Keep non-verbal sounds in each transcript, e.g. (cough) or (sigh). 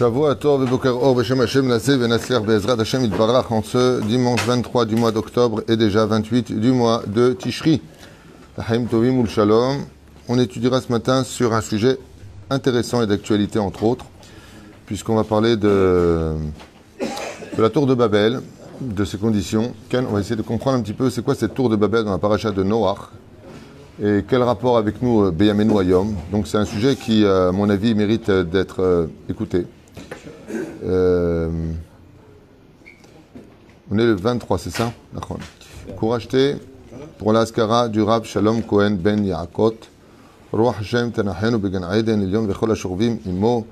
Shavua Tov et Or Beshem Hashem Naseh Venasler Bezrat Hashem Itbarach en ce dimanche 23 du mois d'octobre et déjà 28 du mois de Tishri. Haim Tovim Ul Shalom. On étudiera ce matin sur un sujet intéressant et d'actualité entre autres, puisqu'on va parler de, de la tour de Babel, de ses conditions. On va essayer de comprendre un petit peu c'est quoi cette tour de Babel dans la paracha de Noach et quel rapport avec nous, euh, Beyamenu Ayom. Donc c'est un sujet qui, euh, à mon avis, mérite euh, d'être écouté. Euh, on est le 23, c'est ça D'accord. Cours acheté pour l'Askara du Rab Shalom Cohen Ben Yaakot. רוח השם תנחנו בגן עדן עליון וכל השוכבים עמו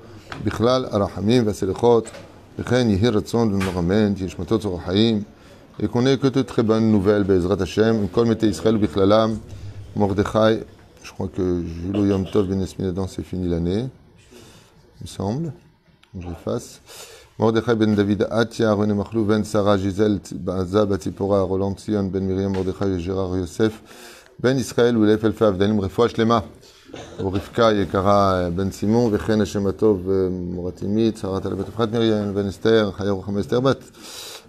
בכלל הרחמים והסליחות וכן יהי רצון ונרמן תהיה נשמתו צורך חיים et qu'on ait que de très bonnes nouvelles בעזרת השם, כל מתי ישראל ובכללם, מרדכי, je crois que Julo Yom Tov Ben Esminadan c'est fini l'année, il me semble, je l'efface. מרדכי בן דוד עטיה, רוני מחלוב בן שרה, ג'יזל בעזה, בציפורה, רולנד ציון, בן מרים מרדכי, ג'רר יוסף, בן ישראל ולאף אלפי הבדלים, רפואה שלמה. ורבקה יקרה בן סימון, וכן השם הטוב מורת אמית, שרת על בת אפרת מרים, בן אסתר, חיה רוחמה אסתר בת.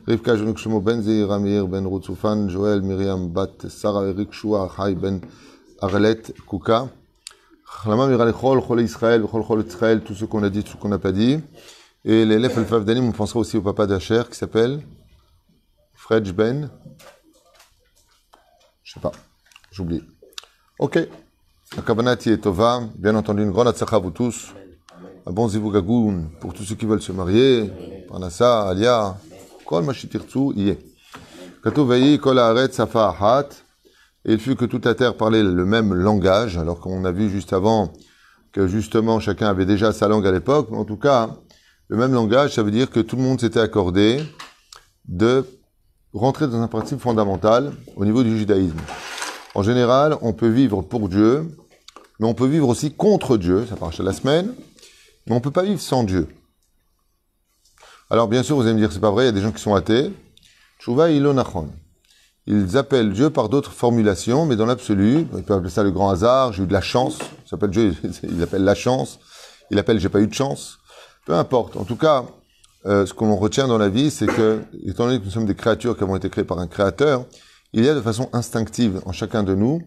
רבקה ז'ונק שלמה בן זעירה מאיר, בן רות צופן, ג'ואל מרים, בת שרה, אריק שועה, חי, בן ארלט קוקה. החלמה מהירה לכל חולי ישראל וכל חולי ישראל, tout ce qu'on a dit, tout ce qu'on n'a pas dit. Et l'élève Alpha Avdalim, on pensera aussi au papa d'Acher qui s'appelle Fredj Ben. Je sais pas, j'oublie. Ok. La Kabanati est Tova. Bien entendu, une grande atzacha à vous tous. Un bon zivugagoun pour tous ceux qui veulent se marier. Parnassa, Alia. Kol mashitirtsu, y est. Katovayi, kol haaretz, safa ahat. et il fut que toute la terre parlait le même langage, alors qu'on a vu juste avant que justement chacun avait déjà sa langue à l'époque. Mais en tout cas, le même langage, ça veut dire que tout le monde s'était accordé de rentrer dans un principe fondamental au niveau du judaïsme. En général, on peut vivre pour Dieu, mais on peut vivre aussi contre Dieu, ça marche à la semaine, mais on ne peut pas vivre sans Dieu. Alors bien sûr, vous allez me dire, c'est pas vrai, il y a des gens qui sont athées. Ilonachon. Ils appellent Dieu par d'autres formulations, mais dans l'absolu, ils peuvent appeler ça le grand hasard, j'ai eu de la chance, ça s'appelle Dieu, (laughs) il appelle la chance, il appelle j'ai pas eu de chance. Peu importe. En tout cas, euh, ce qu'on retient dans la vie, c'est que, étant donné que nous sommes des créatures qui avons été créées par un créateur, il y a de façon instinctive en chacun de nous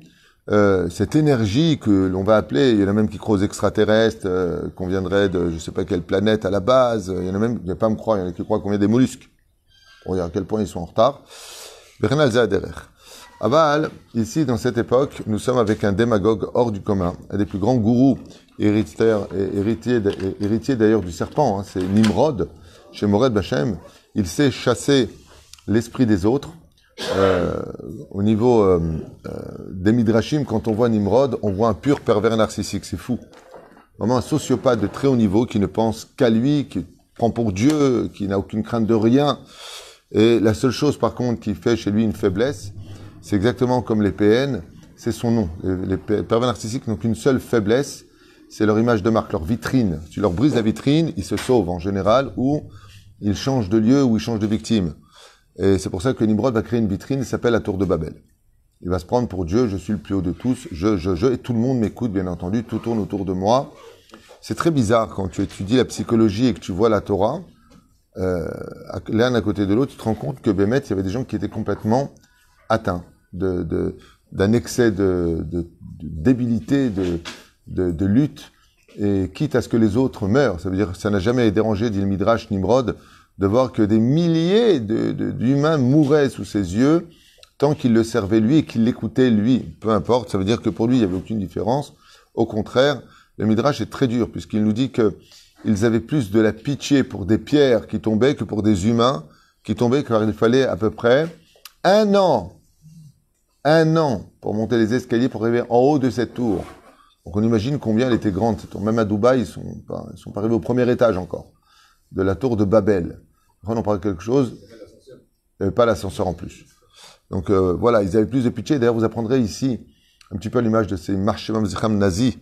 euh, cette énergie que l'on va appeler, il y en a même qui croient aux extraterrestres, euh, qu'on viendrait de je sais pas quelle planète à la base, il y en a même, il n'y a pas me croire, il y en a qui croient qu'on vient des mollusques. On regarde à quel point ils sont en retard. Aval, ici, dans cette époque, nous sommes avec un démagogue hors du commun, un des plus grands gourous héritier d'ailleurs du serpent, hein, c'est Nimrod, chez Mored Bachem. Il sait chasser l'esprit des autres. Euh, au niveau euh, euh, des Midrashim, quand on voit Nimrod, on voit un pur pervers narcissique, c'est fou. Vraiment un sociopathe de très haut niveau qui ne pense qu'à lui, qui prend pour Dieu, qui n'a aucune crainte de rien. Et la seule chose, par contre, qui fait chez lui une faiblesse, c'est exactement comme les PN, c'est son nom. Les, pervers narcissiques n'ont qu'une seule faiblesse, c'est leur image de marque, leur vitrine. Tu leur brises la vitrine, ils se sauvent en général, ou ils changent de lieu, ou ils changent de victime. Et c'est pour ça que Nimrod va créer une vitrine qui s'appelle la tour de Babel. Il va se prendre pour Dieu, je suis le plus haut de tous, je, je, je, et tout le monde m'écoute, bien entendu, tout tourne autour de moi. C'est très bizarre quand tu étudies la psychologie et que tu vois la Torah, euh, l'un à côté de l'autre, tu te rends compte que Bémet, il y avait des gens qui étaient complètement atteints de, de, d'un excès de, de, débilité, de, lutte, et quitte à ce que les autres meurent. Ça veut dire que ça n'a jamais dérangé, dit le Midrash Nimrod, de voir que des milliers d'humains mouraient sous ses yeux tant qu'il le servait lui et qu'il l'écoutait lui. Peu importe, ça veut dire que pour lui, il n'y avait aucune différence. Au contraire, le Midrash est très dur puisqu'il nous dit que ils avaient plus de la pitié pour des pierres qui tombaient que pour des humains qui tombaient car il fallait à peu près un an, un an pour monter les escaliers pour arriver en haut de cette tour. Donc on imagine combien elle était grande cette tour. Même à Dubaï, ils sont pas, ils sont pas arrivés au premier étage encore de la tour de Babel. Quand on parle de quelque chose, il pas l'ascenseur en plus. Donc euh, voilà, ils avaient plus de pitié. D'ailleurs, vous apprendrez ici un petit peu l'image de ces zicham nazis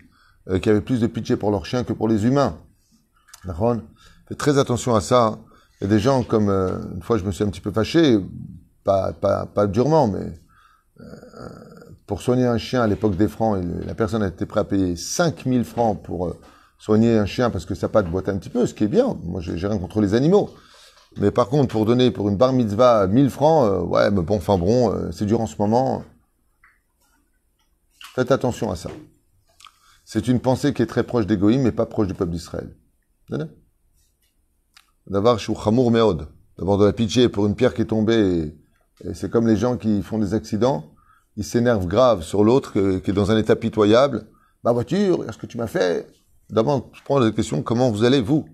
euh, qui avaient plus de pitié pour leurs chiens que pour les humains. Faites très attention à ça. Il y a des gens comme euh, une fois je me suis un petit peu fâché, pas pas pas durement, mais euh, pour soigner un chien à l'époque des francs, la personne été prête à payer 5000 francs pour soigner un chien parce que sa patte boite un petit peu, ce qui est bien. Moi, j'ai rien contre les animaux. Mais par contre, pour donner pour une bar mitzvah 1000 francs, euh, ouais, mais bon, enfin bon, euh, c'est dur en ce moment. Faites attention à ça. C'est une pensée qui est très proche d'Égoïm, mais pas proche du peuple d'Israël. D'avoir shu chamour meod. D'avoir de la pitié pour une pierre qui est tombée. c'est comme les gens qui font des accidents. Ils s'énervent grave sur l'autre qui est dans un état pitoyable. Ma voiture, regarde ce que tu m'as fait. D'abord, je prends la question, comment vous allez, vous?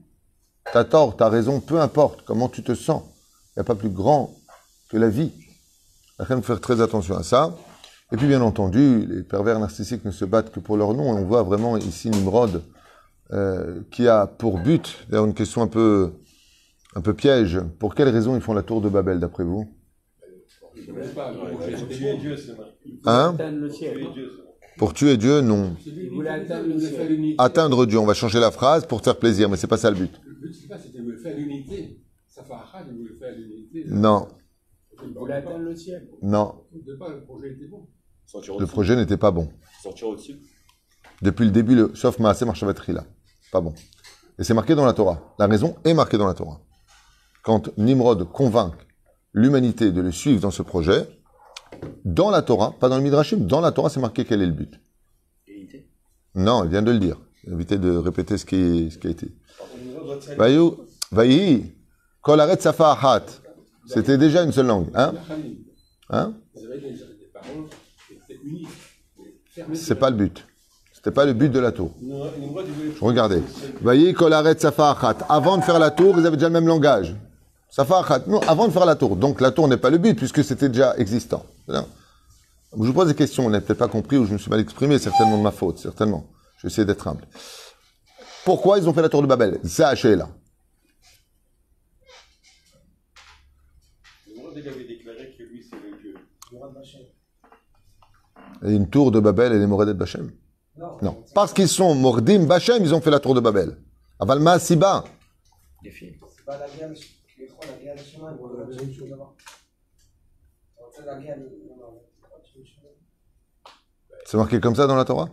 T'as tort, t'as raison, peu importe comment tu te sens? Il n'y a pas plus grand que la vie. Il faut faire très attention à ça. Et puis, bien entendu, les pervers narcissiques ne se battent que pour leur nom. Et on voit vraiment ici Nimrod euh, qui a pour but, d'ailleurs une question un peu, un peu piège, pour quelle raison ils font la tour de Babel, d'après vous? Hein? Pour tuer Dieu, non. Atteindre Dieu, on va changer la phrase pour te faire plaisir, mais c'est pas ça le but. Le but, c'est pas, c'était de faire l'unité. Safarahad, il voulait faire l'unité. Non, Il Il voulait atteindre le ciel. non, le projet n'était pas bon. Sortir au-dessus. Depuis le début, le, sauf Maaseh Marshavatri là. Pas bon. Et c'est marqué dans la Torah. La raison est marquée dans la Torah. Quand Nimrod convainc l'humanité de le suivre dans ce projet, dans la Torah, pas dans le Midrashim, dans la Torah, c'est marqué quel est le but. Unité. Non, il vient de le dire. Évitez de répéter ce qui, ce qui a été. Kol aret safa. C'était déjà une seule langue. Hein? Hein? C'est pas le but. C'était pas le but de la tour. Regardez. Voyez, Kolaret Safa Achat. Avant de faire la tour, ils avaient déjà le même langage. Safa Achat. Non, avant de faire la tour. Donc la tour n'est pas le but puisque c'était déjà existant. Je vous pose des questions, on n'a peut-être pas compris ou je me suis mal exprimé, certainement de ma faute, certainement. Je vais essayer d'être humble. Pourquoi ils ont fait la tour de Babel? Ça, là. Et une tour de Babel et les Moredet Bachem non. Parce qu'ils sont mordim, bachem, ils ont fait la tour de Babel. Avalma, Siba. C'est marqué comme ça dans la Torah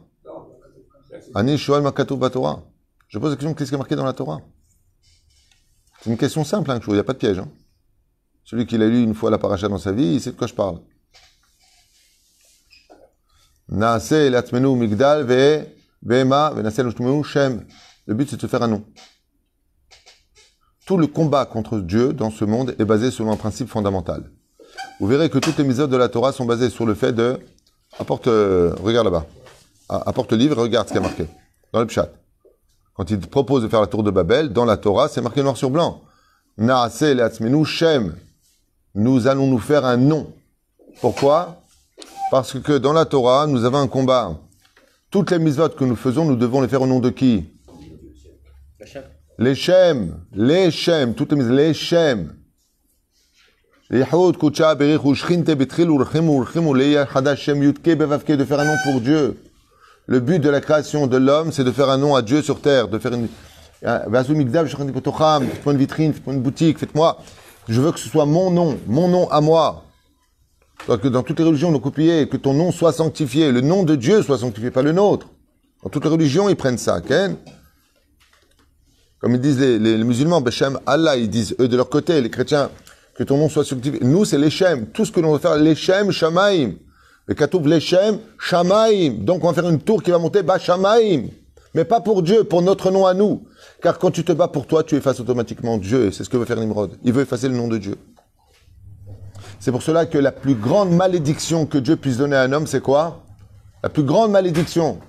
Ani Shoal Makatou Torah. Je pose la question qu'est-ce qui est marqué dans la Torah? C'est une question simple, hein, il n'y a pas de piège. Hein. Celui qui l'a lu une fois la paracha dans sa vie, il sait de quoi je parle. Naase latmenu migdal ve bema latmenu shem. Le but, c'est de se faire un nom. Tout le combat contre Dieu dans ce monde est basé sur un principe fondamental. Vous verrez que toutes les méthodes de la Torah sont basées sur le fait de... Apporte, euh, regarde là-bas. Ah, apporte le livre regarde ce qui est marqué. Dans le pshat. Quand il te propose de faire la tour de Babel, dans la Torah, c'est marqué noir sur blanc. Naase leatzmenu shem. Nous allons nous faire un nom. Pourquoi? Parce que dans la Torah, nous avons un combat. Toutes les mitzvot que nous faisons, nous devons les faire au nom de qui. Les Shem, les Shem, toutes les mitzvot, les Shem. De faire un nom pour Dieu. Le but de la création de l'homme, c'est de faire un nom à Dieu sur terre, de faire une... Faites-moi une vitrine, faites-moi une boutique, faites-moi... Je veux que ce soit mon nom, mon nom à moi. Que dans toutes les religions, on a copié, que ton nom soit sanctifié, le nom de Dieu soit sanctifié, pas le nôtre. Dans toutes les religions, ils prennent ça, Ken. Comme ils disent les, musulmans, Beshem Allah, ils disent eux de leur côté, les chrétiens, que ton nom soit sanctifié. Nous, c'est l'Echem. Tout ce que l'on doit faire, l'Echem, Shamaim. Le Katoub, l'Echem, Shamaim. Donc, on va faire une tour qui va monter, Ba Shamaim. Mais pas pour Dieu, pour notre nom à nous. Car quand tu te bats pour toi, tu effaces automatiquement Dieu. C'est ce que veut faire Nimrod. Il veut effacer le nom de Dieu. C'est pour cela que la plus grande malédiction que Dieu puisse donner à un homme, c'est quoi? La plus grande malédiction.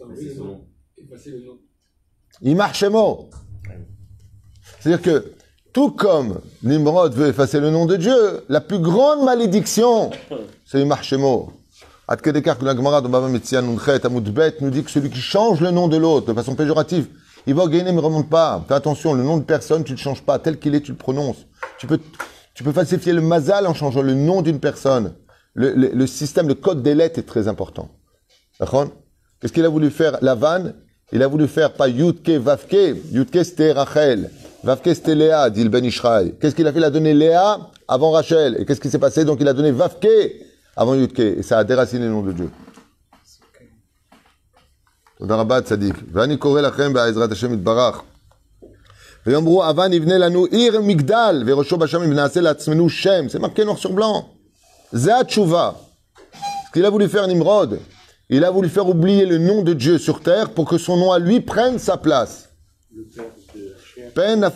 Le le nom. Imar Shemo. C'est-à-dire que, tout comme Nimrod veut effacer le nom de Dieu, la plus grande malédiction, c'est Imar Shemo. Ad Kedekar, que Gemara dans Bava Metzia Nunchet, Amud Bet, nous dit que celui qui change le nom de l'autre de façon péjorative, va gagner, mais remonte pas. Fais attention, le nom de personne, tu ne le changes pas. Tel qu'il est, tu le prononces. Tu peux, tu peux falsifier le mazal en changeant le nom d'une personne. Le, le- système, le code des lettres est très important. Qu'est-ce qu'il a voulu faire Lavan? Il a voulu faire pas Yudke, Vavke. Yudke, c'était Rachel. Vavke, c'était Léa, dit le Ben Ishraï. Qu'est-ce qu'il a fait? Il a donné Léa avant Rachel. Et qu'est-ce qui s'est passé? Donc il a donné Vavke avant Yudke. Et ça a déraciné le nom de Dieu. תודה רבה, צדיק. ואני קורא לכם בעזרת השם יתברך. ויאמרו, הבה נבנה לנו עיר מגדל, וראשו בשמים, ונעשה לעצמנו שם. זה marqué noir sur blanc. זה התשובה. Ce qu'il a voulu faire Nimrod, il a voulu faire oublier le nom de Dieu sur terre pour que son nom à lui prenne sa place. Le père de Cher, Peine à... le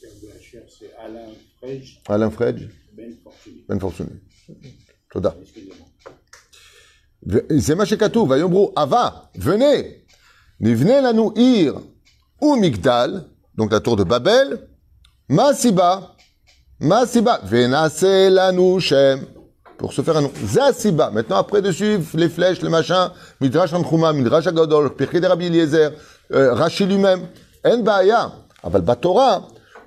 père de la chair, c'est Alain Frege, Alain Fredge, Ben Fortuné. Ben Fortuné. תודה. c'est Machekatou, Vayombrou, Ava, venez. Venez la nous ir, ou Migdal, donc la tour de Babel, Masiba, Masiba, Venase la nous Shem, pour se faire un nom. Zasiba. Maintenant, après dessus, les flèches, le machin, Midrash Anchuma, Midrash Agadol, Pirkei de Rabbi Eliezer, euh, Rashi lui-même, En Baaya, Aval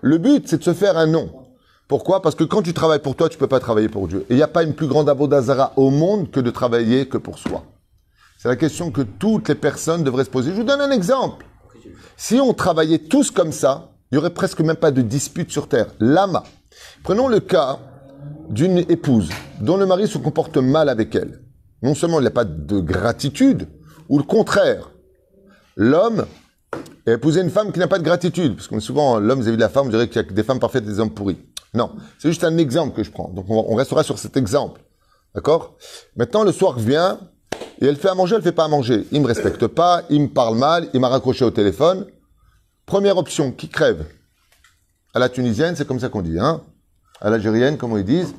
le but, c'est de se faire un nom. Pourquoi? Parce que quand tu travailles pour toi, tu peux pas travailler pour Dieu. Et il n'y a pas une plus grande abodazara au monde que de travailler que pour soi. C'est la question que toutes les personnes devraient se poser. Je vous donne un exemple. Si on travaillait tous comme ça, il y aurait presque même pas de dispute sur Terre. Lama. Prenons le cas d'une épouse dont le mari se comporte mal avec elle. Non seulement il n'a pas de gratitude, ou le contraire. L'homme a épousé une femme qui n'a pas de gratitude. Parce que souvent, l'homme vis-à-vis la femme, on dirait qu'il y a des femmes parfaites et des hommes pourris. Non, c'est juste un exemple que je prends. Donc on, restera sur cet exemple. D'accord? Maintenant, le soir vient, et elle fait à manger, elle fait pas à manger. Il me respecte pas, il me parle mal, il m'a raccroché au téléphone. Première option, qui crève? À la tunisienne, c'est comme ça qu'on dit. Hein? À l'algérienne, comment ils disent?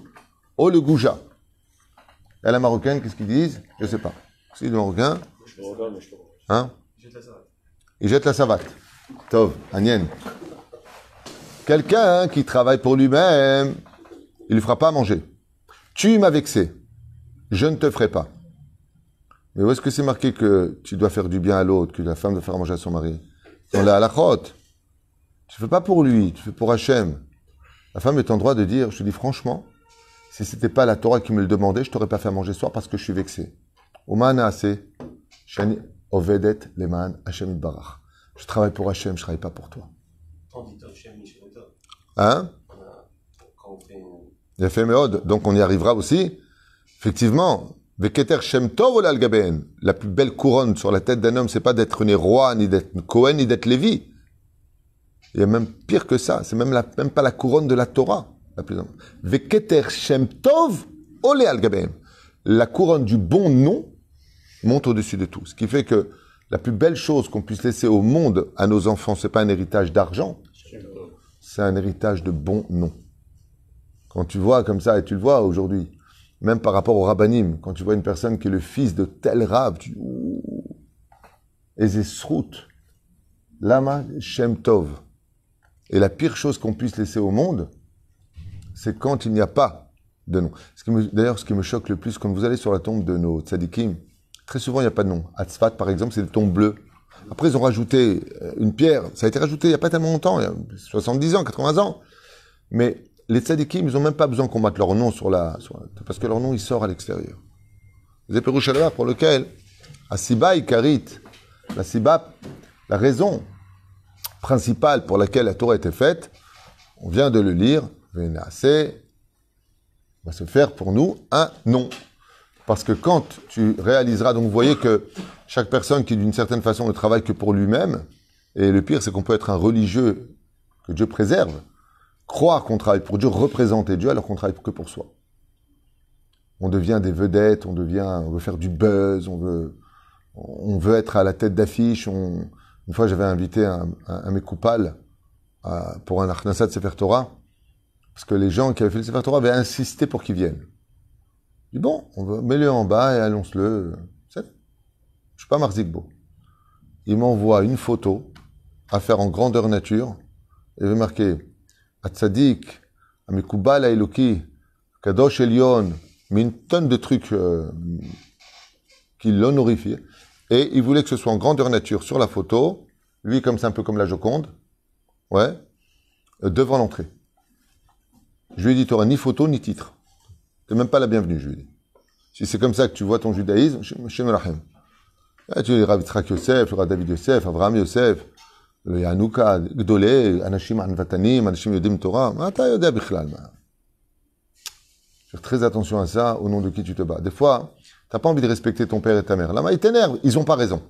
Oh le gouja. À la marocaine, qu'est-ce qu'ils disent? Je sais pas. C'est le marocain Je te redonne, mais je te redonne. Hein? Il jette la savate. Tov, Agnès. Quelqu'un qui travaille pour lui-même, il ne fera pas à manger. Tu m'as vexé. Je ne te ferai pas. Mais où est-ce que c'est marqué que tu dois faire du bien à l'autre, que la femme doit faire manger à son mari? Dans la halachot. Tu ne fais pas pour lui, tu fais pour Hachem. La femme est en droit de dire, je te dis franchement, si c'était pas la Torah qui me le demandait, je t'aurais pas fait manger ce soir parce que je suis vexé. Je travaille pour Hachem, je travaille pas pour toi. Hein? Il a fait donc on y arrivera aussi. Effectivement, Shem Tov. La plus belle couronne sur la tête d'un homme, c'est pas d'être né roi, ni d'être Cohen, ni d'être Lévi. Il y a même pire que ça. C'est même, la, même pas la couronne de la Torah. La plus Veketer Shem Tov Ole al. La couronne du bon nom monte au-dessus de tout. Ce qui fait que la plus belle chose qu'on puisse laisser au monde à nos enfants, c'est pas un héritage d'argent, c'est un héritage de bon nom. Quand tu vois comme ça, et tu le vois aujourd'hui, même par rapport au rabbanim, quand tu vois une personne qui est le fils de tel rab, tu Ezesrout, Lama Shem Tov. Et la pire chose qu'on puisse laisser au monde, c'est quand il n'y a pas de nom. D'ailleurs, ce qui me choque le plus, quand vous allez sur la tombe de nos tzadikim, très souvent il n'y a pas de nom. Atzfat, par exemple, c'est des tombes bleues. Après, ils ont rajouté euh, une pierre. Ça a été rajouté il n'y a pas tellement longtemps, il y a 70 ans, 80 ans. Mais les tzadikim, ils n'ont même pas besoin qu'on mette leur nom sur la, parce que leur nom, il sort à l'extérieur. Pérouchalvar pour lequel, à Siba Ikarit, la la raison principale pour laquelle la Torah a été faite, on vient de le lire, Vénacé, va se faire pour nous un nom. Parce que quand tu réaliseras, donc vous voyez que chaque personne qui d'une certaine façon ne travaille que pour lui-même, et le pire c'est qu'on peut être un religieux que Dieu préserve, croire qu'on travaille pour Dieu, représenter Dieu alors qu'on travaille que pour soi. On devient des vedettes, on devient, veut faire du buzz, on veut, être à la tête d'affiche. Une fois, j'avais invité un, un, un pour un Arnasat Sefer Torah, parce que les gens qui avaient fait le Sefer Torah avaient insisté pour qu'ils viennent. Je dis bon, on va mets-le en bas et annonce-le. Je suis pas Marzikbo. Il m'envoie une photo à faire en grandeur nature. Et il avait marqué Atzadik, Amekubal Eloki, Kadosh Elion, mais une tonne de trucs euh, qui l'honorifient. Et il voulait que ce soit en grandeur nature sur la photo, lui comme c'est un peu comme la Joconde, ouais, euh, devant l'entrée. Je lui ai dit, tu n'auras ni photo ni titre. T'es même pas la bienvenue, je lui dis. Si c'est comme ça que tu vois ton judaïsme, Shem Rahim. Ah, tu liras Yitzhak Yosef, tu David Yosef, Avraham Yosef, le Yanouka, Gdolé, Anashim Anvatanim, Anashim Yodim Torah. Ah, Mata Faire très attention à ça, au nom de qui tu te bats. Des fois, t'as pas envie de respecter ton père et ta mère. Là, ils t'énervent, ils ont pas raison.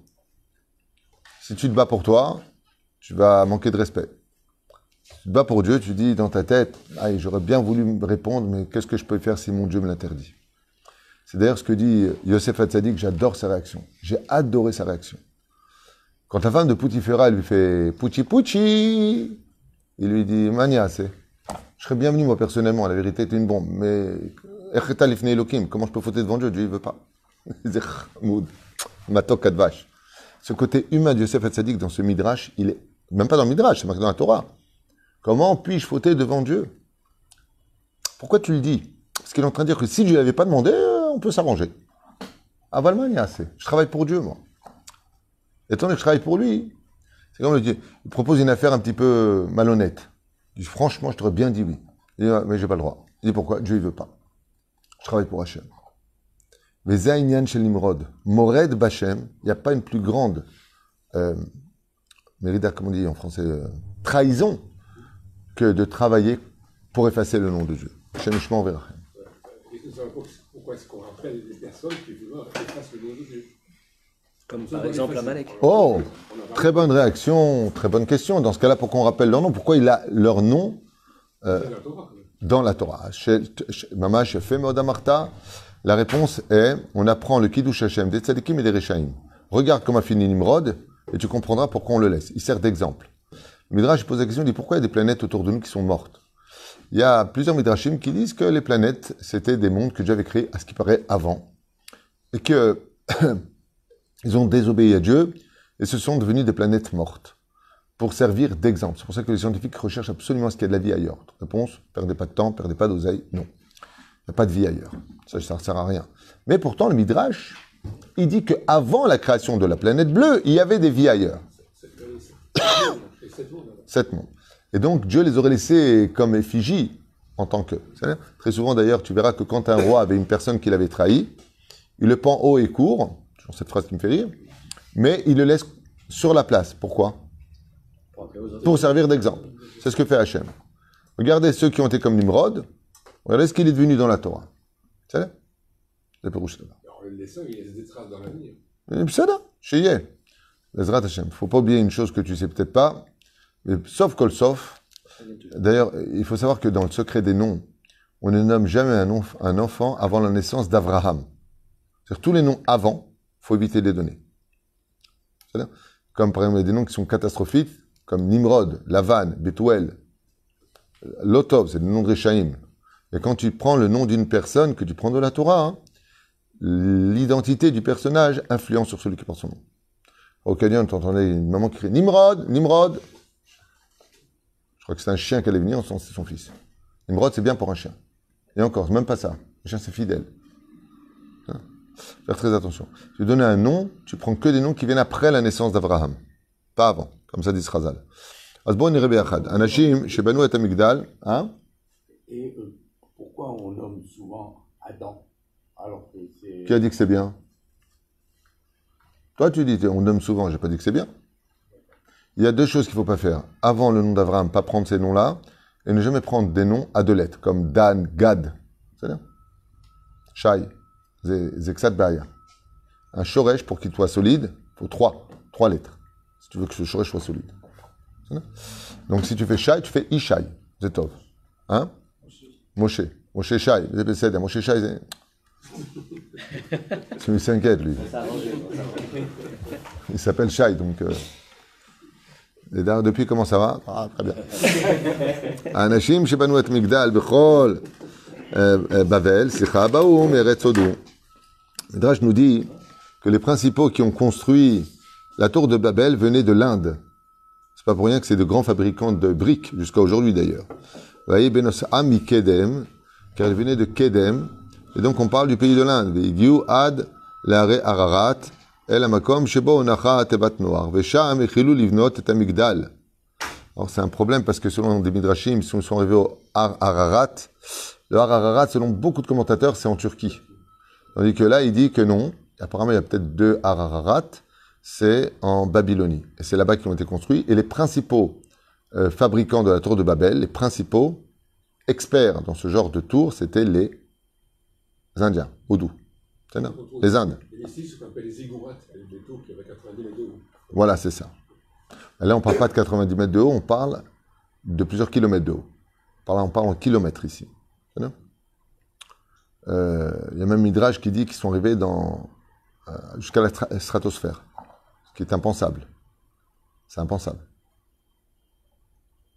Si tu te bats pour toi, tu vas manquer de respect. Tu te bats pour Dieu, tu dis dans ta tête, ah, j'aurais bien voulu me répondre, mais qu'est-ce que je peux faire si mon Dieu me l'interdit? C'est d'ailleurs ce que dit Yosef Hatzadik, j'adore sa réaction. J'ai adoré sa réaction. Quand la femme de Poutifera lui fait Puchi Puchi, il lui dit Mania, c'est. Je serais bienvenu, moi, personnellement. La vérité est une bombe. Mais, comment je peux fauter devant Dieu? Dieu, il veut pas. (laughs) Matok Kadvash. Ce côté humain de Yosef Hatzadik dans ce midrash, il est, même pas dans le midrash, c'est marqué dans la Torah. Comment puis-je fauter devant Dieu? Pourquoi tu le dis? Parce qu'il est en train de dire que si Dieu l'avait pas demandé, euh, on peut s'arranger. Avalmania, c'est. Je travaille pour Dieu, moi. Étant donné que je travaille pour lui, c'est comme le Dieu. Il propose une affaire un petit peu malhonnête. Il dit, franchement, je t'aurais bien dit oui. Il dit, mais j'ai pas le droit. Il dit, pourquoi? Dieu, il veut pas. Je travaille pour Hachem. Mais Zainyan shel Nimrod, Mored Bachem, il n'y a pas une plus grande, euh, Mérida, comment on dit en français, euh, trahison, que de travailler pour effacer le nom de Dieu. Nous savons pas pourquoi est-ce qu'on rappelle des personnes qui vouloir effacer le nom de Dieu? Comme par exemple Amalek. Oh, très bonne réaction, très bonne question. Dans ce cas-là, pourquoi on rappelle leur nom Pourquoi il a leur nom euh, dans la Torah Chez- chez- Mamash Modamarta. La réponse est on apprend le Kiddush Hashem des Tzadikim et des Rechaim. Regarde comment a fini Nimrod et tu comprendras pourquoi on le laisse. Il sert d'exemple. Le Midrash pose la question il dit pourquoi il y a des planètes autour de nous qui sont mortes? Il y a plusieurs Midrashim qui disent que les planètes, c'était des mondes que Dieu avait créés, à ce qui paraît, avant. Et que (coughs) ils ont désobéi à Dieu et ce sont devenus des planètes mortes pour servir d'exemple. C'est pour ça que les scientifiques recherchent absolument ce qu'il y a de la vie ailleurs. Réponse, perdez pas de temps, perdez pas d'oseille. Non. Il n'y a pas de vie ailleurs. Ça, ça ne sert à rien. Mais pourtant, le Midrash, il dit qu'avant la création de la planète bleue, il y avait des vies ailleurs. (coughs) C'est- c'est- sept mondes. Et donc, Dieu les aurait laissés comme effigie en tant que. Très souvent, d'ailleurs, tu verras que quand un roi avait une personne qu'il avait trahi, il le pend haut et court, toujours cette phrase qui me fait rire, mais il le laisse sur la place. Pourquoi? Pour servir d'exemple. C'est ce que fait Hachem. Regardez ceux qui ont été comme Nimrod, regardez ce qu'il est devenu dans la Torah. C'est là C'est Pérouche, là. Alors, le laissant, il laisse des traces dans l'avenir. Ça là, chez. Faut pas oublier une chose que tu sais peut-être pas, mais sauf kol sauf. D'ailleurs, il faut savoir que dans le secret des noms, on ne nomme jamais un, un enfant avant la naissance d'Abraham. C'est-à-dire tous les noms avant, faut éviter de les donner. Comme par exemple des noms qui sont catastrophiques, comme Nimrod, Lavan, Bethuel, Lotov, c'est le nom de Réchaïm. Et quand tu prends le nom d'une personne que tu prends de la Torah, hein, l'identité du personnage influence sur celui qui porte son nom. Au Canyon, tu entendais une maman qui crie Nimrod, Nimrod. Crois que c'est un chien qui allait venir, on sent c'est son fils. Nimrod, c'est bien pour un chien. Et encore, même pas ça. Le chien, c'est fidèle. Hein? Faire très attention. Tu donnes un nom, tu prends que des noms qui viennent après la naissance d'Abraham. Pas avant. Comme ça dit Srazal. Asbon et Echad. Anashim, Shebanu et Amigdal. Hein? Et euh, pourquoi on nomme souvent Adam alors que. Qui a dit que c'est bien? Toi, tu dis, on nomme souvent, j'ai pas dit que c'est bien. Il y a deux choses qu'il faut pas faire. Avant le nom d'Abraham, pas prendre ces noms-là, et ne jamais prendre des noms à deux lettres, comme Dan, Gad. C'est-à-dire Shai. Un shoresh, pour qu'il soit solide, il faut trois, trois lettres. Si tu veux que ce shoresh soit solide. Donc si tu fais Shai, tu fais Ishai, Zetov. Hein? Moshe. Moshe Shai, vous avez essayé, Moshe Shai, c'est... (laughs) Il s'inquiète, lui. Il s'appelle Shai, donc. euh, et d'ailleurs, depuis, comment ça va Ah, très bien. Anashim שבנו את מגדל בכל euh, euh, Bavel, Sicha Baoum et Sodom. Midrash nous dit que les principaux qui ont construit la tour de Babel venaient de l'Inde. C'est pas pour rien que c'est de grands fabricants de briques, jusqu'à aujourd'hui d'ailleurs. Vous voyez, Benos Ami Kedem, car ils venaient de Kedem, et donc on parle du pays de l'Inde. Ve'igiu ad l'are Ararat, alors c'est un problème parce que selon des midrashim, si on sont arrivés au Har Ararat, le Har Ararat, selon beaucoup de commentateurs, c'est en Turquie. Tandis que là, il dit que non. Apparemment, il y a peut-être deux Har Ararat. C'est en Babylonie. Et c'est là-bas qu'ils ont été construits. Et les principaux euh, fabricants de la tour de Babel, les principaux experts dans ce genre de tour, c'était les Indiens, Oudou. C'est Les Indes. Et ici, ce qu'on appelle les ziggourats, les métaux qui avaient 90 mètres de haut. Voilà, c'est ça. Là, on parle pas de 90 mètres de haut, on parle de plusieurs kilomètres de haut. Par là, on parle en kilomètres ici. Euh, Il y a même Midrash qui dit qu'ils sont arrivés dans, euh, jusqu'à la stra- stratosphère, ce qui est impensable. C'est impensable.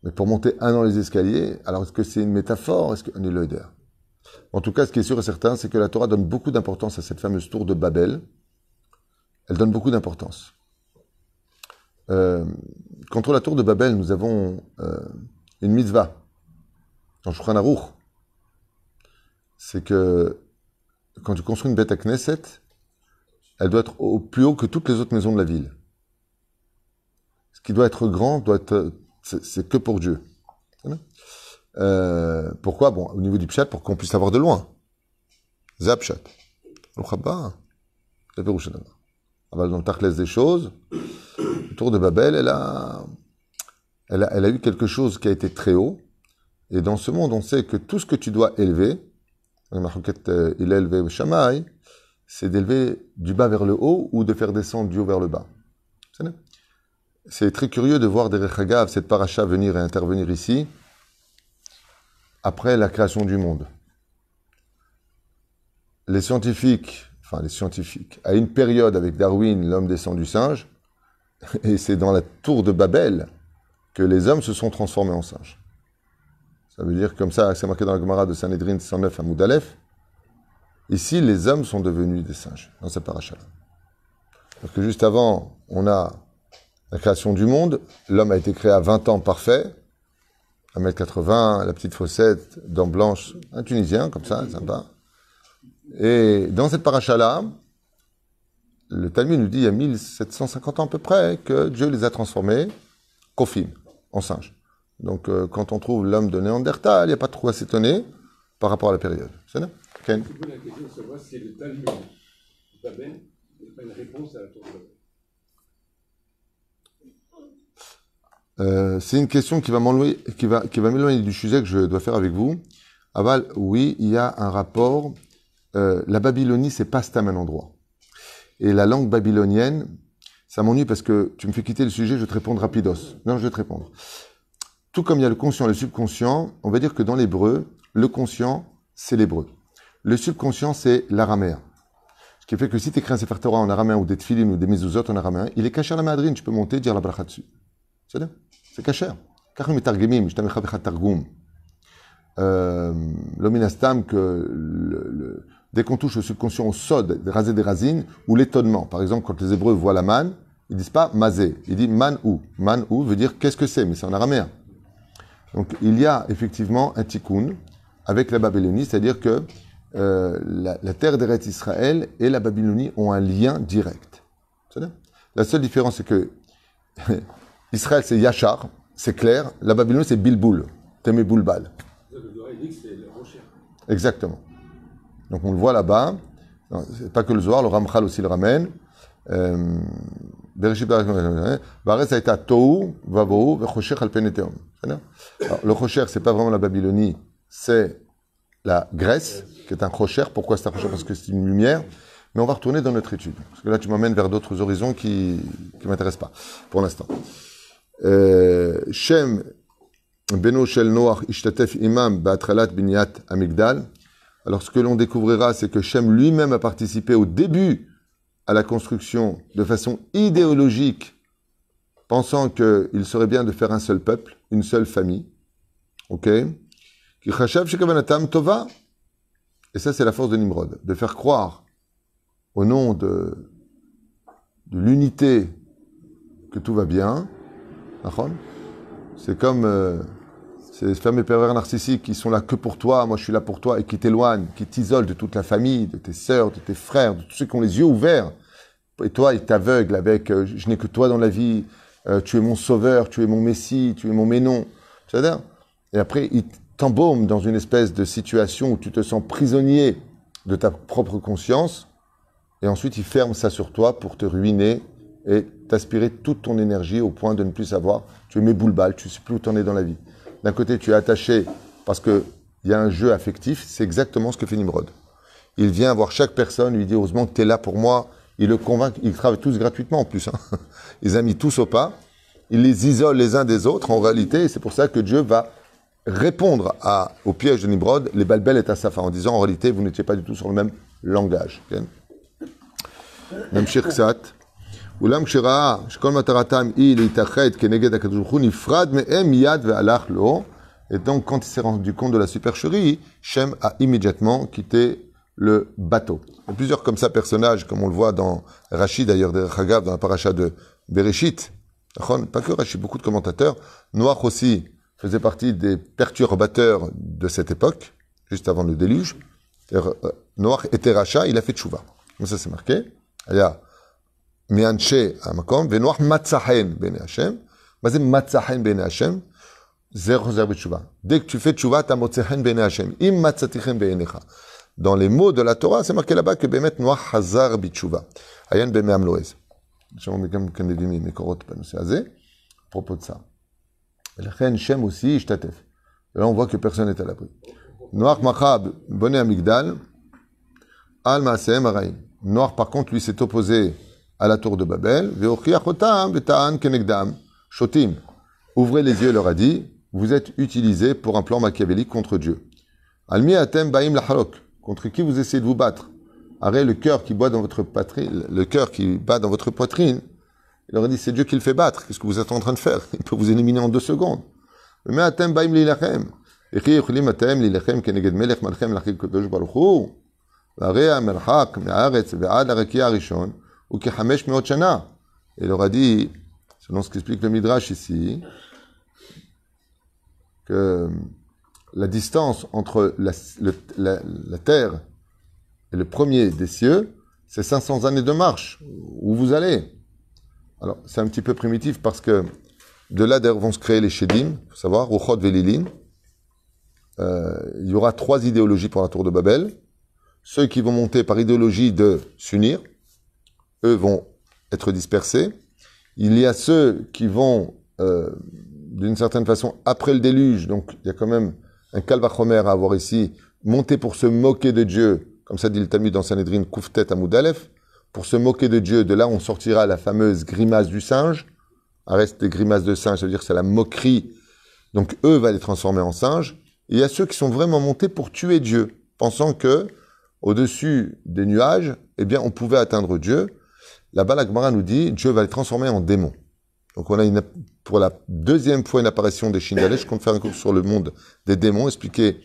Mais pour monter un dans les escaliers, alors est-ce que c'est une métaphore Est-ce qu'on est En tout cas, ce qui est sûr et certain, c'est que la Torah donne beaucoup d'importance à cette fameuse tour de Babel. Elle donne beaucoup d'importance. Euh, contre la tour de Babel, nous avons euh, une mitzvah dans Shulchan Aruch. C'est que quand tu construis une bête à Knesset, elle doit être au plus haut que toutes les autres maisons de la ville. Ce qui doit être grand doit être, c'est c'est que pour Dieu. Euh, pourquoi? Bon, au niveau du pshat, pour qu'on puisse la voir de loin. Zapshat. L'Uchabba. C'est Pérouchanama. Ah bah, Dans le des choses, le tour de Babel, elle a, elle, a, elle a eu quelque chose qui a été très haut. Et dans ce monde, on sait que tout ce que tu dois élever, le euh, il a élevé Shamaï, c'est d'élever du bas vers le haut ou de faire descendre du haut vers le bas. C'est très curieux de voir des Rechagav, cette paracha, venir et intervenir ici, après la création du monde. Les scientifiques, enfin les scientifiques, à une période avec Darwin, l'homme descend du singe, (laughs) et c'est dans la tour de Babel que les hommes se sont transformés en singes. Ça veut dire comme ça, c'est marqué dans la Gemara de Sanhedrin 109 à Moudalef. Ici, les hommes sont devenus des singes, dans cette paracha-là. Parce que juste avant, on a la création du monde. L'homme a été créé à 20 ans parfait. 1m80, la petite fossette, dents blanches, un Tunisien, comme ça, sympa. Et dans cette paracha-là, le Talmud nous dit il y a 1750 ans à peu près que Dieu les a transformés, kofim, en singes. Donc euh, quand on trouve l'homme de Néandertal, il n'y a pas trop à s'étonner par rapport à la période. C'est ça Ken? La question de savoir si le Talmud pas une réponse à la de Babel. Euh, c'est une question qui va m'éloigner du sujet que je dois faire avec vous. Aval, oui, il y a un rapport. Euh, la Babylonie, c'est pas Stam un endroit. Et la langue babylonienne, ça m'ennuie parce que tu me fais quitter le sujet, je vais te répondre rapidos. Non, je vais te répondre. Tout comme il y a le conscient et le subconscient, on va dire que dans l'hébreu, le conscient, c'est l'hébreu. Le subconscient, c'est l'araméen. Ce qui fait que si tu écris un Sefer Torah en araméen ou des tefilin ou des mezuzot en araméen, il est caché à la madrine, tu peux monter, dire la bracha dessus. C'est ça C'est caché. ככה מתרגמים, משתמש לך תרגום. Euh, לא מן הסתם que le- le- dès qu'on touche au subconscient, au sod, raser des racines, ou l'étonnement. Par exemple, quand les Hébreux voient la manne, ils disent pas mazé, ils disent man ou. Man ou veut dire qu'est-ce que c'est, mais c'est en araméen. Donc il y a effectivement un tikkun avec la Babylonie, c'est-à-dire que euh, la, la terre d'Eretz Israël et la Babylonie ont un lien direct. C'est-à-dire La seule différence, c'est que (laughs) Israël, c'est Yachar, c'est clair. La Babylonie, c'est Bilboul, Temé Boulbal. Le Zohar, il dit que c'est le rocher. Exactement. Donc on le voit là-bas. C'est pas que le Zohar, le Ramchal aussi le ramène. Euh. C'est-à-dire Alors, Le Chosher, c'est pas vraiment la Babylonie, c'est la Grèce, qui est un Chosher. Pourquoi c'est un Chosher Parce que c'est une lumière. Mais on va retourner dans notre étude. Parce que là, tu m'emmènes vers d'autres horizons qui ne m'intéressent pas, pour l'instant. Shem Beno Shel Noach Ishtatef Imam Ba'atralat Binyat Amigdal. Alors, ce que l'on découvrira, c'est que Shem lui-même a participé au début à la construction de façon idéologique, pensant qu'il serait bien de faire un seul peuple, une seule famille. Ok tova. Et ça, c'est la force de Nimrod, de faire croire, au nom de l'unité, que tout va bien. C'est comme euh, ces fameux pervers narcissiques qui sont là que pour toi, moi je suis là pour toi, et qui t'éloignent, qui t'isolent de toute la famille, de tes sœurs, de tes frères, de tous ceux qui ont les yeux ouverts. Et toi, ils t'aveuglent avec euh, je n'ai que toi dans la vie, euh, tu es mon sauveur, tu es mon messie, tu es mon ménon. C'est-à-dire Et après, ils t'embaument dans une espèce de situation où tu te sens prisonnier de ta propre conscience, et ensuite ils ferment ça sur toi pour te ruiner et t'aspirer toute ton énergie au point de ne plus savoir, tu es mes boules balles, tu ne sais plus où tu en es dans la vie. D'un côté, tu es attaché parce qu'il y a un jeu affectif, c'est exactement ce que fait Nimrod. Il vient voir chaque personne, lui dit heureusement que tu es là pour moi, il le convainc, ils travaillent tous gratuitement en plus, hein. (laughs) ils a mis tous au pas, il les isole les uns des autres en réalité, et c'est pour ça que Dieu va répondre à, au piège de Nimrod, les balbel est à sa fin, en disant en réalité vous n'étiez pas du tout sur le même langage. Même Shirksat. אולם כשראה שכל מטרתם היא להתאחד כנגד הקדוש ברוך הוא, נפרד מהם מיד והלך לו. Et donc, quand il s'est rendu compte de la supercherie, Shem a immédiatement quitté le bateau. Il y a plusieurs comme ça personnages, comme on le voit dans Rachid d'ailleurs, des Hagav, dans la paracha de Bereshit. D'accord Pas que Rachid, beaucoup de commentateurs. Noach aussi faisait partie des perturbateurs de cette époque, juste avant le déluge. C'est-à-dire, euh, Noach était rachat, il a fait tchouva. Comme ça, c'est marqué. Il y a מאנשי המקום, ונוח מצא חן בעיני השם. מה זה מצא חן בעיני השם? זה חוזר בתשובה. Dès que tu fais tchouva, אתה מוצא חן בעיני השם. אם מצאתי חן בעיניך. Dans les mots de la Torah, c'est marqué là-bas que באמת נוח חזר בתשובה. עיין בימי המלועז. שמענו גם כן הביא ממקורות בנושא הזה, אפרופו de ça. ולכן שם aussi השתתף. ולא on voit que personne n'est à l'abri. נוח מחה בוני המגדל על מעשיהם הרעים. Noir, par contre, lui, s'est opposé à la tour de Babel. Ve'ochiach otam ve'ta'an kenegdam. Shotim, ouvrez les yeux, leur a dit, vous êtes utilisés pour un plan machiavélique contre Dieu. Almi atem ba'im laharok. Contre qui vous essayez de vous battre Arrête le cœur qui bat dans votre poitrine, le cœur qui bat dans votre poitrine. Il leur a dit, c'est Dieu qui le fait battre. Qu'est-ce que vous êtes en train de faire Il peut vous éliminer en deux secondes. Mais atem ba'im lilachem. וכי יכולים אתם להילחם כנגד מלך מלכם מלכי הקדוש ברוך הוא? והרי המרחק מהארץ ועד הרקיע הראשון ou kehamesh meotchana. Et il leur a dit, selon ce qu'explique le Midrash ici, que la distance entre la, terre et le premier des cieux, c'est 500 années de marche, où vous allez? Alors, c'est un petit peu primitif parce que de là, d'ailleurs, vont se créer les Shedim, il faut savoir, Ruchot Velilin. Euh, il y aura trois idéologies pour la tour de Babel. Ceux qui vont monter par idéologie de s'unir, eux vont être dispersés. Il y a ceux qui vont, euh, d'une certaine façon, après le déluge, donc il y a quand même un calvachomer à avoir ici, monter pour se moquer de Dieu, comme ça dit le Talmud dans Sanhedrin, Kouftet Amoudalef, pour se moquer de Dieu, de là on sortira la fameuse grimace du singe. Arrête des grimaces de singe, ça veut dire que c'est la moquerie. Donc eux va les transformer en singes. Il y a ceux qui sont vraiment montés pour tuer Dieu, pensant que au-dessus des nuages, eh bien, on pouvait atteindre Dieu. Là-bas, la Gemara nous dit, Dieu va les transformer en démons. Donc, on a une, pour la deuxième fois une apparition des Shindaleh. Je compte faire un cours sur le monde des démons, expliquer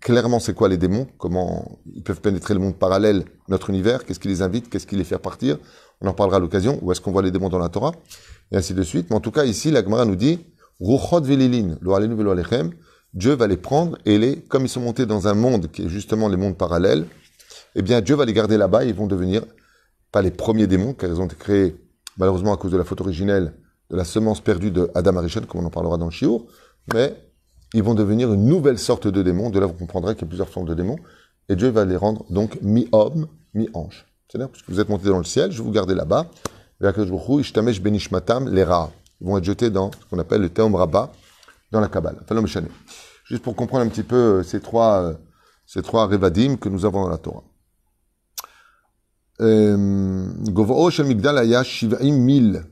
clairement c'est quoi les démons, comment ils peuvent pénétrer le monde parallèle, notre univers, qu'est-ce qui les invite, qu'est-ce qui les fait partir. On en parlera à l'occasion, où est-ce qu'on voit les démons dans la Torah, et ainsi de suite. Mais en tout cas, ici, la Gemara nous dit, Ruchot velilin, alechem, Dieu va les prendre et les, comme ils sont montés dans un monde qui est justement les mondes parallèles, eh bien, Dieu va les garder là-bas et ils vont devenir pas les premiers démons, car ils ont été créés malheureusement à cause de la faute originelle de la semence perdue de Adam Arishon, comme on en parlera dans le Shiur, mais ils vont devenir une nouvelle sorte de démons. De là, vous comprendrez qu'il y a plusieurs formes de démons, et Dieu va les rendre donc mi-homme, mi-ange. C'est-à-dire, puisque vous êtes montés dans le ciel, je vais vous garder là-bas. Benishmatam les rats. Vont être jetés dans ce qu'on appelle le Teom Rabba, dans la Kabbale. Juste pour comprendre un petit peu euh, ces trois, euh, ces trois revadim que nous avons dans la Torah. Euh, Govo'o shel Migdal aya shiv'im mil.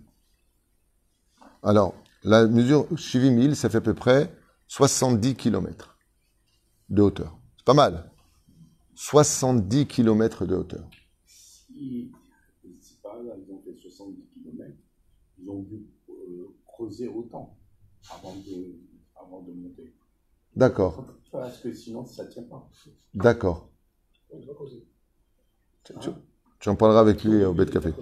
Alors, la mesure shivim mil, ça fait à peu près 70 km de hauteur. C'est pas mal. 70 km de hauteur. Si, si par là, ils ont fait 70 km, ils ont dû euh, creuser autant avant de, avant de monter. D'accord, Parce que sinon, ça ne tient pas. d'accord. Tu, tu- tu en parleras avec lui au bête café.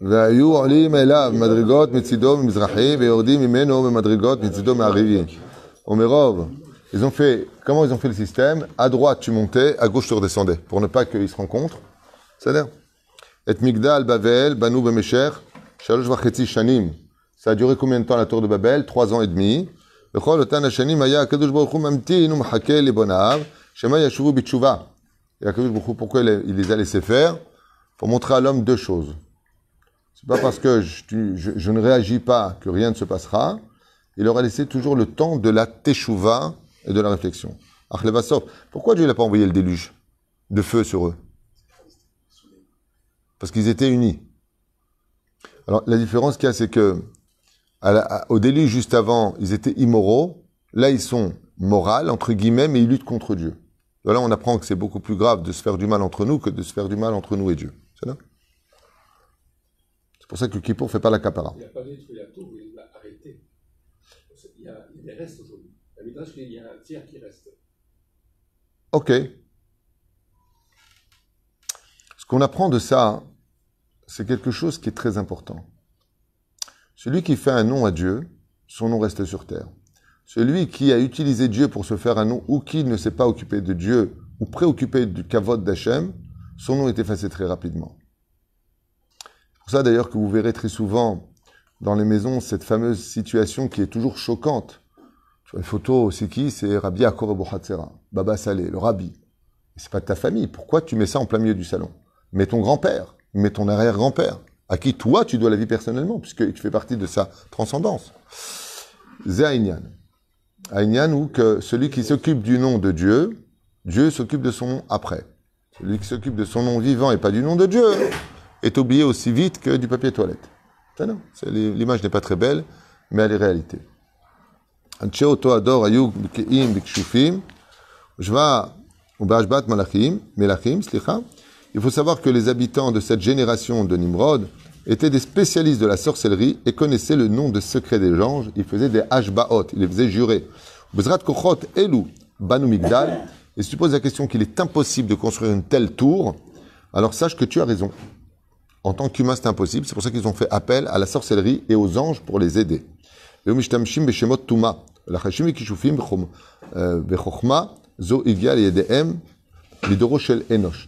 והיו עולים אליו מדרגות מצידו ממזרחי ויורדים ממנו במדרגות מצידו מערבי. ומרוב, ils ont fait, comment ils ont fait le système À droite tu montais, à gauche tu redescendais, pour ne pas qu'ils se rencontrent. C'est-à-dire Et Migdal Bavel, Banu Bemesher, Shalosh Vachetzi Shanim. Ça a duré combien de temps la tour de Babel Trois ans et demi. וכל אותן השנים היה הקדוש ברוך הוא ממתין ומחכה לבוניו, שמא ישובו בתשובה. Et Akadosh Baruch pourquoi il les- a laissés faire Pour montrer à l'homme deux choses. C'est pas parce que je, ne réagis pas que rien ne se passera. Il leur a laissé toujours le temps de la teshuva et de la réflexion. Pourquoi Dieu n'a pas envoyé le déluge de feu sur eux? Parce qu'ils étaient unis. Alors la différence qu'il y a, c'est que au déluge juste avant, ils étaient immoraux. Là, ils sont moraux, entre guillemets, mais ils luttent contre Dieu. Là, on apprend que c'est beaucoup plus grave de se faire du mal entre nous que de se faire du mal entre nous et Dieu. C'est là C'est pour ça que le Kippour fait pas la capara. Il n'a pas détruit la tour, il l'a arrêtée. Il y a, il y a des restes aujourd'hui. La Midrash, il y a un tiers qui reste. Ok. Ce qu'on apprend de ça, c'est quelque chose qui est très important. Celui qui fait un nom à Dieu, son nom reste sur terre. Celui qui a utilisé Dieu pour se faire un nom ou qui ne s'est pas occupé de Dieu ou préoccupé du kavod d'Hachem, son nom est effacé très rapidement. C'est pour ça d'ailleurs que vous verrez très souvent dans les maisons cette fameuse situation qui est toujours choquante. Tu vois une photo, c'est qui? C'est Rabbi Hatzera, Baba Saleh, le rabbi. C'est pas de ta famille. Pourquoi tu mets ça en plein milieu du salon? Mets ton grand-père, mets ton arrière-grand-père, à qui toi tu dois la vie personnellement, puisque tu fais partie de sa transcendance. C'est Aignan ou que celui qui s'occupe du nom de Dieu, Dieu s'occupe de son nom après. Celui qui s'occupe de son nom vivant et pas du nom de Dieu est oublié aussi vite que du papier toilette. L'image n'est pas très belle, mais elle est réalité. Il faut savoir que les habitants de cette génération de Nimrod, étaient des spécialistes de la sorcellerie et connaissaient le nom de secret des anges. Ils faisaient des hashbaot, ils les faisaient jurer. Bezrat Kochot Elou Banu Migdal. Et si tu poses la question qu'il est impossible de construire une telle tour, alors sache que tu as raison. En tant qu'humain, c'est impossible. C'est pour ça qu'ils ont fait appel à la sorcellerie et aux anges pour les aider. Euh,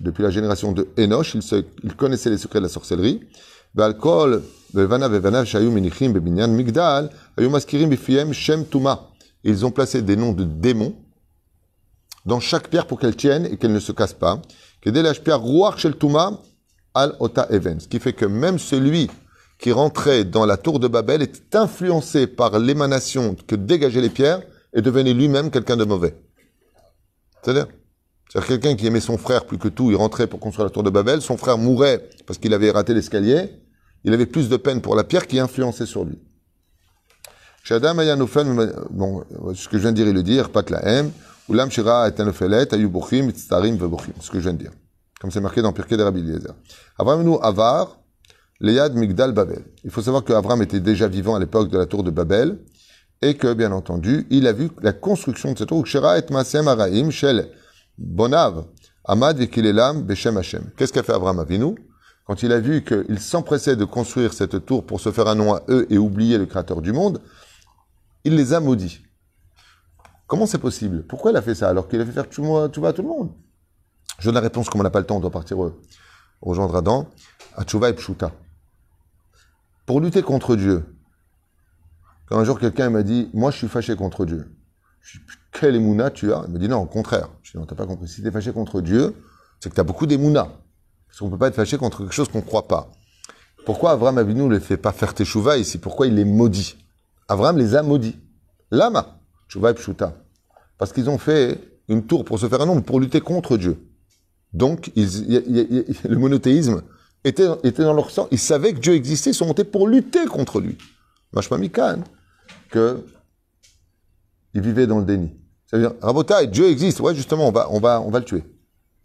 Depuis la génération de Enoch, ils, connaissaient les secrets de la sorcellerie. ועל כל לבניו ובניו שהיו מניחים בבניין מגדל, היו מזכירים בפיהם שם טומאה. Ils ont placé des noms de démons dans chaque pierre pour qu'elle tienne et qu'elle ne se casse pas. כדי להשפיע רוח של טומאה al ota even. Ce qui fait que même celui qui rentrait dans la tour de Babel était influencé par l'émanation que dégageaient les pierres et devenait lui-même quelqu'un de mauvais. C'est-à-dire C'est-à-dire quelqu'un qui aimait son frère plus que tout, il rentrait pour construire la tour de Babel, son frère mourait parce qu'il avait raté l'escalier, il avait plus de peine pour la pierre qui influençait sur lui. Chez Adam Ayanoufen, bon, ce que je viens de dire, il le dit, pas que la haine, Ulam Shira et Anofelet, Ayubuchim, Itztarim, Vebuchim, ce que je viens de dire. Comme c'est marqué dans Pirkei de Rabbi Eliezer. Avram nous Avar, Léad Migdal Babel. Il faut savoir qu'Avram était déjà vivant à l'époque de la tour de Babel et que, bien entendu, il a vu la construction de cette tour. Kshera et Masem Araim, Shel Bonav, Amad Vekilelam, Beshem Hashem. Qu'est-ce qu'a fait Avram Avinu? Quand il a vu qu'il s'empressait de construire cette tour pour se faire un nom à eux et oublier le créateur du monde, il les a maudits. Comment c'est possible? Pourquoi il a fait ça alors qu'il a fait faire tout à tout le monde Je donne la réponse comme on n'a pas le temps, on doit partir euh, rejoindre Adam. Atshuva et Pshuta. Pour lutter contre Dieu. Quand un jour quelqu'un m'a dit, moi je suis fâché contre Dieu. Je dis, quelle émouna tu as? Il me dit, non, au contraire. Je dis, non, t'as pas compris. Si tu es fâché contre Dieu, c'est que tu as beaucoup d'émouna. Parce qu'on peut pas être fâché contre quelque chose qu'on ne croit pas. Pourquoi Avram Avinu ne les fait pas faire teshuva ici Pourquoi il les maudit? Avram les a maudits. Lama, Tshuva et Pshuta. Parce qu'ils ont fait une tour pour se faire un nom, pour lutter contre Dieu. Donc, y y y le monothéisme était, était dans leur sang. Ils savaient que Dieu existait, ils sont montés pour lutter contre lui. Mashma Mikan, que ils vivaient dans le déni. Ça veut dire, Rabotai, Dieu existe. Ouais, justement, on va, on va, on va le tuer.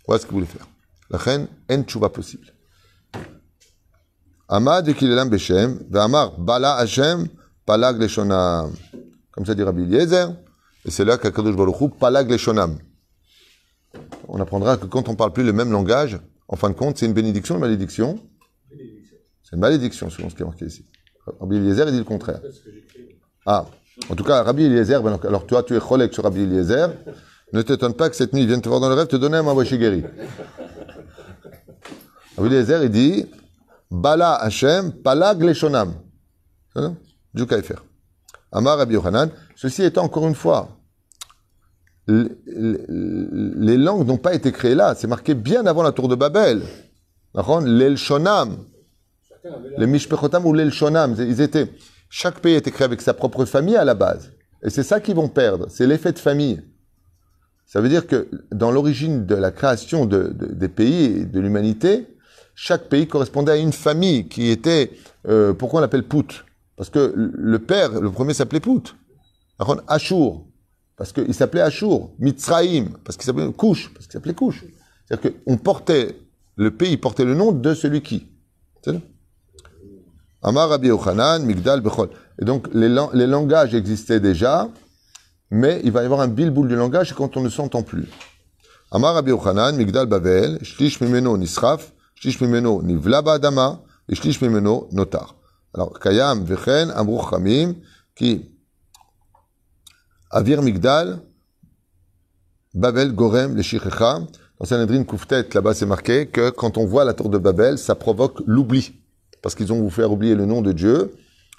Voilà ce qu'il voulait faire. La reine, en tchouva possible. Amad Kilelam Beshem, Amar Bala Hashem, Palag Leshonam. Comme ça dit Rabbi Eliezer. Et c'est là qu'Akadosh Baruch Hu, Palag Leshonam. On apprendra que quand on parle plus le même langage, en fin de compte, c'est une bénédiction, une malédiction. C'est une malédiction, selon ce qui est marqué ici. Rabbi Eliezer, il dit le contraire. Ah, en tout cas, Rabbi Eliezer, ben, alors toi, tu es cholek sur Rabbi Eliezer. Ne t'étonne pas que cette nuit, il vienne te voir dans le rêve, te donner un mawashi guéri. Rabbi Eliezer, il dit, Bala Hashem, Palag Leshonam. Du Kaifer. Amar Rabbi Yochanan. Ceci étant encore une fois, les langues n'ont pas été créées là. C'est marqué bien avant la tour de Babel. D'accord? L'El Shonam. Chacun avait Les Mishpechotam ou l'El Shonam, ils étaient. Chaque pays était créé avec sa propre famille à la base. Et c'est ça qu'ils vont perdre. C'est l'effet de famille. Ça veut dire que dans l'origine de la création de- de- des pays et de l'humanité, chaque pays correspondait à une famille qui était. euh, pourquoi on l'appelle Pout? Parce que le père, le premier s'appelait Pout. Ashur, parce qu'il s'appelait Ashur. Mitzraïm, parce qu'il s'appelait Couche, parce qu'il s'appelait. C'est-à-dire qu'on portait, le pays portait le nom de celui qui. Amar Rabbi Yochanan, Migdal, Bechol. Et donc, les langages existaient déjà, mais il va y avoir un bilboul du langage quand on ne s'entend plus. Amar Rabbi Yochanan, Migdal Bavel, Shlish Mimeno Nisraf, Nivla et Mimeno Notar. Alors, Kayam, Vechen, Amruch Chamim, qui, Avir Migdal, Babel, Gorem, les Shichecha. Dans Sanhedrin Kouftet, là-bas, c'est marqué que quand on voit la tour de Babel, ça provoque l'oubli. Parce qu'ils ont voulu faire oublier le nom de Dieu.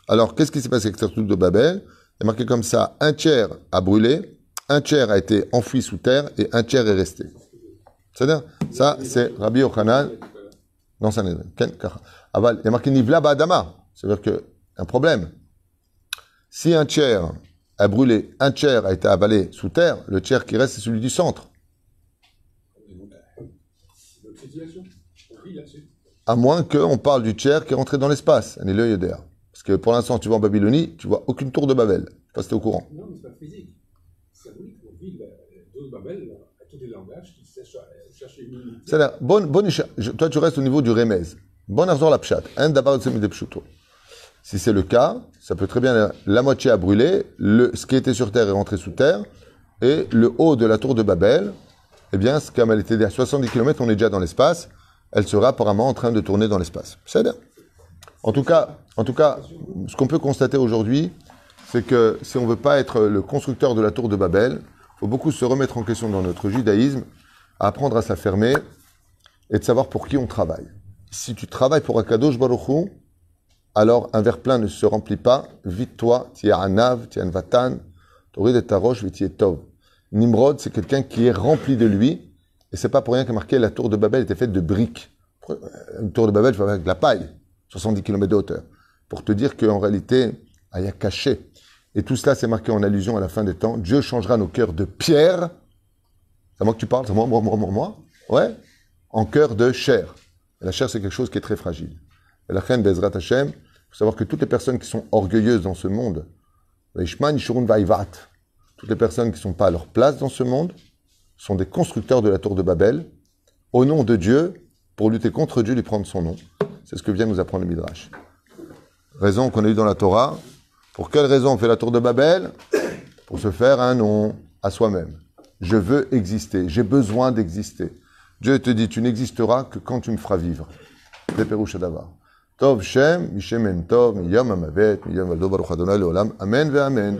Alors, qu'est-ce qui s'est passé avec cette tour de Babel? Il est marqué comme ça, un tiers a brûlé, un tiers a été enfoui sous terre et un tiers est resté. C'est-à-dire, ça, c'est Rabbi Yochanan dans Sanhedrin. Ken Kacha. Aval, il y a marqué Nivla Ba'adama. C'est-à-dire que, un problème. Si un tiers a brûlé, un tiers a été avalé sous terre, le tiers qui reste, c'est celui du centre. À moins qu'on parle du tiers qui est rentré dans l'espace. Un le Yoder. Parce que pour l'instant, tu vas en Babylonie, tu vois aucune tour de Babel. Je sais pas au courant. Non, mais pas physique. C'est la dose Babel à tous les langages qui cherchent à chercher une unité. C'est-à-dire, bonne, bonne, isha- je- toi, tu restes au niveau du remez. Bon arzor la pshat. Un d'abord de pshuto. Si c'est le cas, ça peut très bien, la, moitié a brûlé, le, ce qui était sur terre est rentré sous terre, et le haut de la tour de Babel, eh bien, c'est comme elle était à 70 km, on est déjà dans l'espace, elle sera apparemment en train de tourner dans l'espace. C'est En tout cas, en tout cas, ce qu'on peut constater aujourd'hui, c'est que si on veut pas être le constructeur de la tour de Babel, il faut beaucoup se remettre en question dans notre judaïsme, à apprendre à s'affermer et de savoir pour qui on travaille. Si tu travailles pour Akadosh Baruch Hu, alors un verre plein ne se remplit pas. Vite-toi, tu es anav, tu es vatan, t'aurais de ta roche, tu es tov. Nimrod, c'est quelqu'un qui est rempli de lui, et c'est pas pour rien qu'il marqué la tour de Babel était faite de briques. Une tour de Babel, je avec de la paille, 70 km de hauteur, pour te dire qu'en réalité, il y a caché. Et tout cela, c'est marqué en allusion à la fin des temps. Dieu changera nos cœurs de pierre. C'est à moi que tu parles, c'est moi, moi, moi, moi, moi. Ouais. En cœur de chair. La chair, c'est quelque chose qui est très fragile. Et la reine Bezrat Hashem, il faut savoir que toutes les personnes qui sont orgueilleuses dans ce monde, toutes les personnes qui ne sont pas à leur place dans ce monde, sont des constructeurs de la tour de Babel, au nom de Dieu, pour lutter contre Dieu, lui prendre son nom. C'est ce que vient nous apprendre le Midrash. Raison qu'on a eu dans la Torah. Pour quelle raison on fait la tour de Babel? Pour se faire un nom à soi-même. Je veux exister, j'ai besoin d'exister. Dieu te dit, tu n'existeras que quand tu me feras vivre. Tov Shem. Amen ve Amen.